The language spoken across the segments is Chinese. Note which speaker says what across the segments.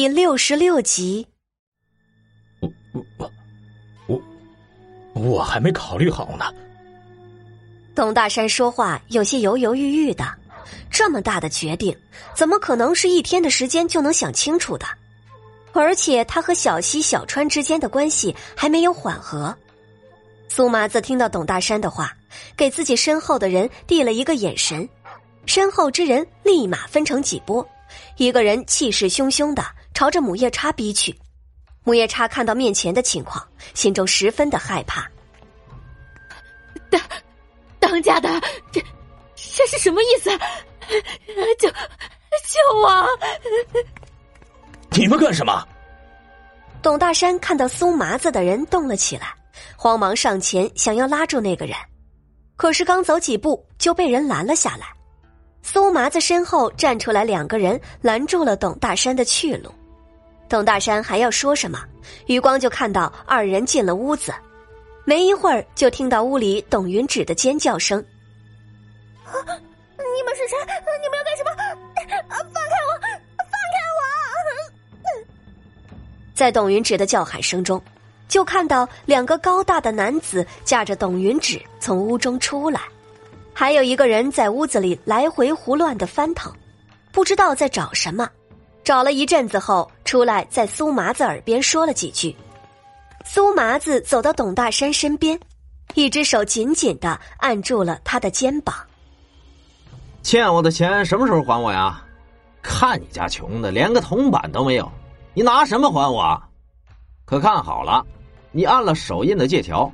Speaker 1: 第六十六集。
Speaker 2: 我我我我我还没考虑好呢。
Speaker 1: 董大山说话有些犹犹豫豫的，这么大的决定，怎么可能是一天的时间就能想清楚的？而且他和小西、小川之间的关系还没有缓和。苏麻子听到董大山的话，给自己身后的人递了一个眼神，身后之人立马分成几波，一个人气势汹汹的朝着母夜叉逼去。母夜叉看到面前的情况，心中十分的害怕。
Speaker 3: 当当家的，这这是什么意思？救救我！
Speaker 2: 你们干什么？
Speaker 1: 董大山看到苏麻子的人动了起来，慌忙上前想要拉住那个人，可是刚走几步就被人拦了下来。苏麻子身后站出来两个人，拦住了董大山的去路。董大山还要说什么，余光就看到二人进了屋子，没一会儿就听到屋里董云芷的尖叫声：“啊
Speaker 3: 你们是谁？你们要干什么？放开我！放开我！”
Speaker 1: 在董云芷的叫喊声中，就看到两个高大的男子架着董云芷从屋中出来，还有一个人在屋子里来回胡乱的翻腾，不知道在找什么。找了一阵子后，出来在苏麻子耳边说了几句。苏麻子走到董大山身边，一只手紧紧的按住了他的肩膀。
Speaker 4: 欠我的钱什么时候还我呀？看你家穷的，连个铜板都没有，你拿什么还我？可看好了，你按了手印的借条，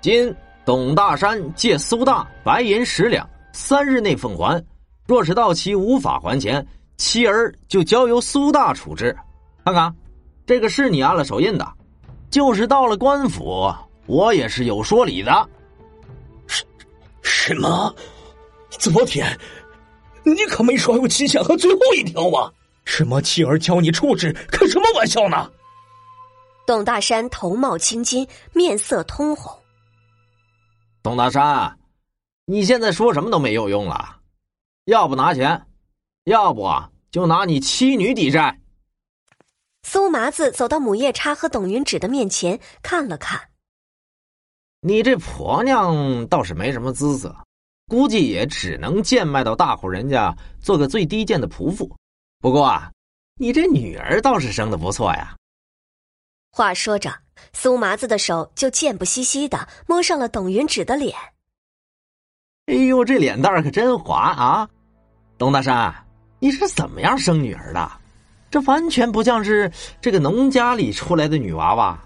Speaker 4: 今董大山借苏大白银十两，三日内奉还。若是到期无法还钱，妻儿就交由苏大处置。看看，这个是你按了手印的，就是到了官府，我也是有说理的。
Speaker 2: 什什么？昨天你可没说有期限和最后一条啊！什么妻儿教你处置？开什么玩笑呢？
Speaker 1: 董大山头冒青筋，面色通红。
Speaker 4: 董大山，你现在说什么都没有用了，要不拿钱，要不就拿你妻女抵债。
Speaker 1: 苏麻子走到母夜叉和董云芷的面前，看了看。
Speaker 4: 你这婆娘倒是没什么姿色，估计也只能贱卖到大户人家做个最低贱的仆妇。不过啊，你这女儿倒是生的不错呀。
Speaker 1: 话说着，苏麻子的手就贱不兮兮的摸上了董云芷的脸。
Speaker 4: 哎呦，这脸蛋可真滑啊！董大山，你是怎么样生女儿的？这完全不像是这个农家里出来的女娃娃。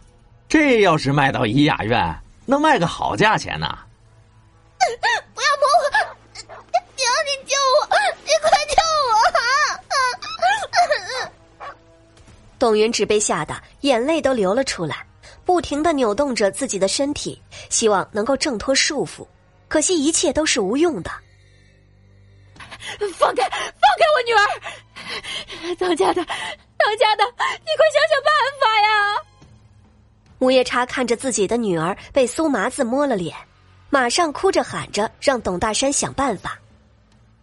Speaker 4: 这要是卖到怡雅苑，能卖个好价钱呢。
Speaker 3: 不要摸我！娘，你救我！你快救
Speaker 1: 我！董云芷被吓得眼泪都流了出来，不停的扭动着自己的身体，希望能够挣脱束缚，可惜一切都是无用的。
Speaker 3: 放开，放开我女儿！当家的，当家的，你快想想办法呀！
Speaker 1: 母夜叉看着自己的女儿被苏麻子摸了脸，马上哭着喊着让董大山想办法。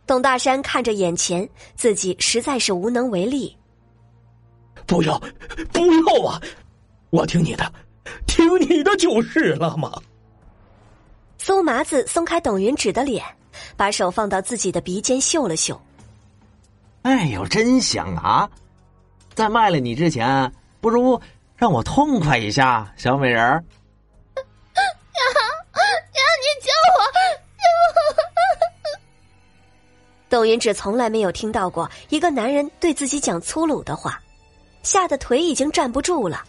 Speaker 1: 董大山看着眼前，自己实在是无能为力。
Speaker 2: 不要，不要啊！我听你的，听你的就是了嘛。
Speaker 1: 苏麻子松开董云芷的脸，把手放到自己的鼻尖嗅了嗅。
Speaker 4: 哎呦，真香啊！在卖了你之前，不如让我痛快一下，小美人儿。
Speaker 3: 娘，娘，你救我！
Speaker 1: 董云芷从来没有听到过一个男人对自己讲粗鲁的话，吓得腿已经站不住了。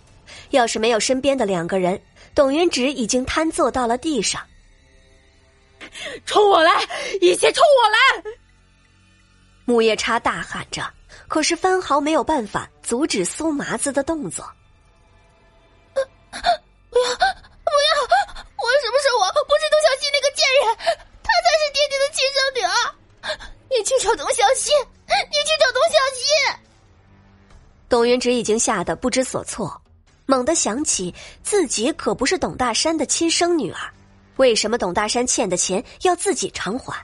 Speaker 1: 要是没有身边的两个人，董云芷已经瘫坐到了地上。
Speaker 3: 冲我来！一切冲我来！
Speaker 1: 木叶叉大喊着，可是分毫没有办法阻止苏麻子的动作。
Speaker 3: 不要，不要！我什么是我？不是董小希那个贱人，她才是爹爹的亲生女儿。你去找董小希，你去找董小希。
Speaker 1: 董云芷已经吓得不知所措，猛地想起自己可不是董大山的亲生女儿。为什么董大山欠的钱要自己偿还？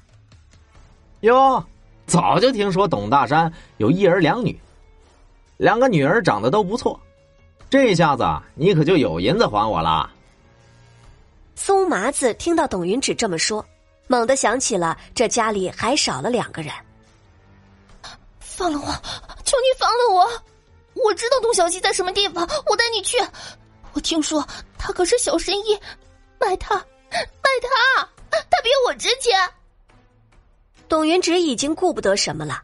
Speaker 4: 哟，早就听说董大山有一儿两女，两个女儿长得都不错，这下子你可就有银子还我了。
Speaker 1: 苏麻子听到董云芷这么说，猛地想起了这家里还少了两个人。
Speaker 3: 放了我，求你放了我！我知道董小希在什么地方，我带你去。我听说他可是小神医，卖他，卖他，他比我值钱。
Speaker 1: 董云直已经顾不得什么了，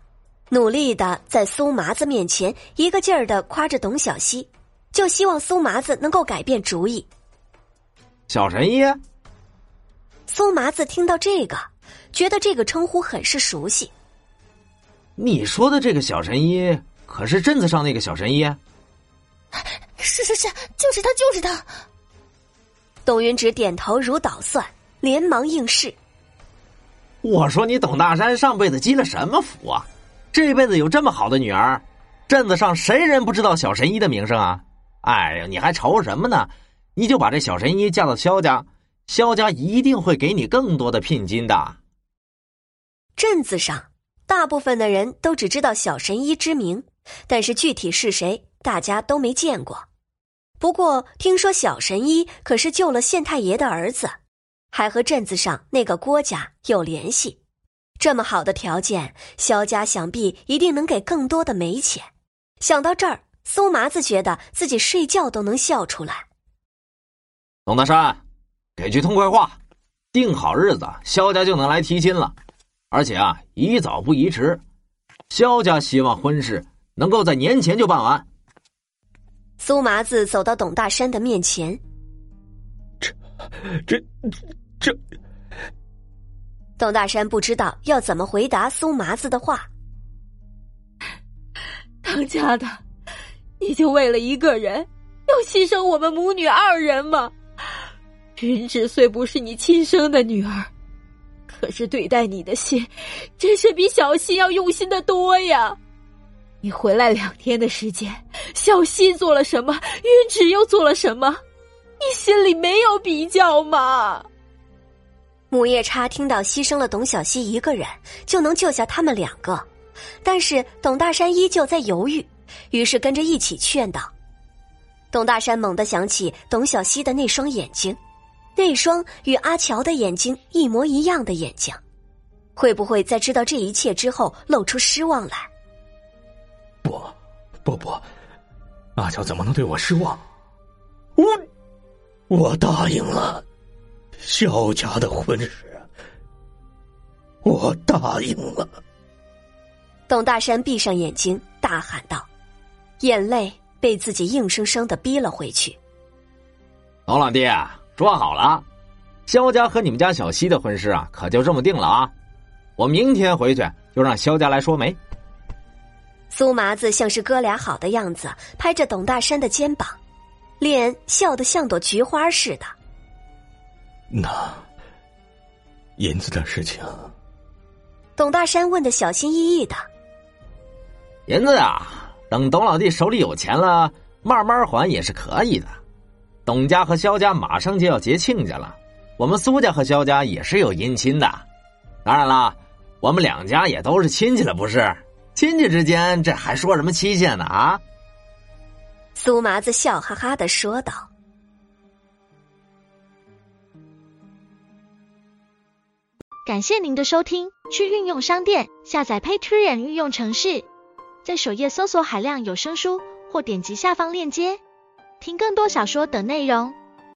Speaker 1: 努力的在苏麻子面前一个劲儿的夸着董小希，就希望苏麻子能够改变主意。
Speaker 4: 小神医，
Speaker 1: 苏麻子听到这个，觉得这个称呼很是熟悉。
Speaker 4: 你说的这个小神医，可是镇子上那个小神医？
Speaker 3: 是是是，就是他，就是他。
Speaker 1: 董云芷点头如捣蒜，连忙应是。
Speaker 4: 我说你董大山上辈子积了什么福啊？这辈子有这么好的女儿，镇子上谁人不知道小神医的名声啊？哎呀，你还愁什么呢？你就把这小神医嫁到萧家，萧家一定会给你更多的聘金的。
Speaker 1: 镇子上。大部分的人都只知道小神医之名，但是具体是谁，大家都没见过。不过听说小神医可是救了县太爷的儿子，还和镇子上那个郭家有联系。这么好的条件，萧家想必一定能给更多的煤钱。想到这儿，苏麻子觉得自己睡觉都能笑出来。
Speaker 4: 董大山，给句痛快话，定好日子，萧家就能来提亲了。而且啊，宜早不宜迟，萧家希望婚事能够在年前就办完。
Speaker 1: 苏麻子走到董大山的面前，
Speaker 2: 这、这、这……
Speaker 1: 董大山不知道要怎么回答苏麻子的话。
Speaker 5: 当家的，你就为了一个人，要牺牲我们母女二人吗？云芷虽不是你亲生的女儿。可是对待你的心，真是比小溪要用心的多呀！你回来两天的时间，小溪做了什么，云芷又做了什么，你心里没有比较吗？
Speaker 1: 母夜叉听到牺牲了董小希一个人就能救下他们两个，但是董大山依旧在犹豫，于是跟着一起劝道。董大山猛地想起董小希的那双眼睛。那双与阿乔的眼睛一模一样的眼睛，会不会在知道这一切之后露出失望来？
Speaker 2: 不，不不，阿乔怎么能对我失望？我，我答应了萧家的婚事，我答应了。
Speaker 1: 董大山闭上眼睛，大喊道，眼泪被自己硬生生的逼了回去。
Speaker 4: 董老弟。说好了，萧家和你们家小西的婚事啊，可就这么定了啊！我明天回去就让萧家来说媒。
Speaker 1: 苏麻子像是哥俩好的样子，拍着董大山的肩膀，脸笑得像朵菊花似的。
Speaker 2: 那银子的事情，
Speaker 1: 董大山问的小心翼翼的。
Speaker 4: 银子啊，等董老弟手里有钱了，慢慢还也是可以的。董家和萧家马上就要结亲家了，我们苏家和萧家也是有姻亲的。当然了，我们两家也都是亲戚了，不是？亲戚之间这还说什么期限呢？啊！
Speaker 1: 苏麻子笑哈哈的说道。
Speaker 6: 感谢您的收听，去运用商店下载 Patreon 运用城市，在首页搜索海量有声书，或点击下方链接。听更多小说等内容。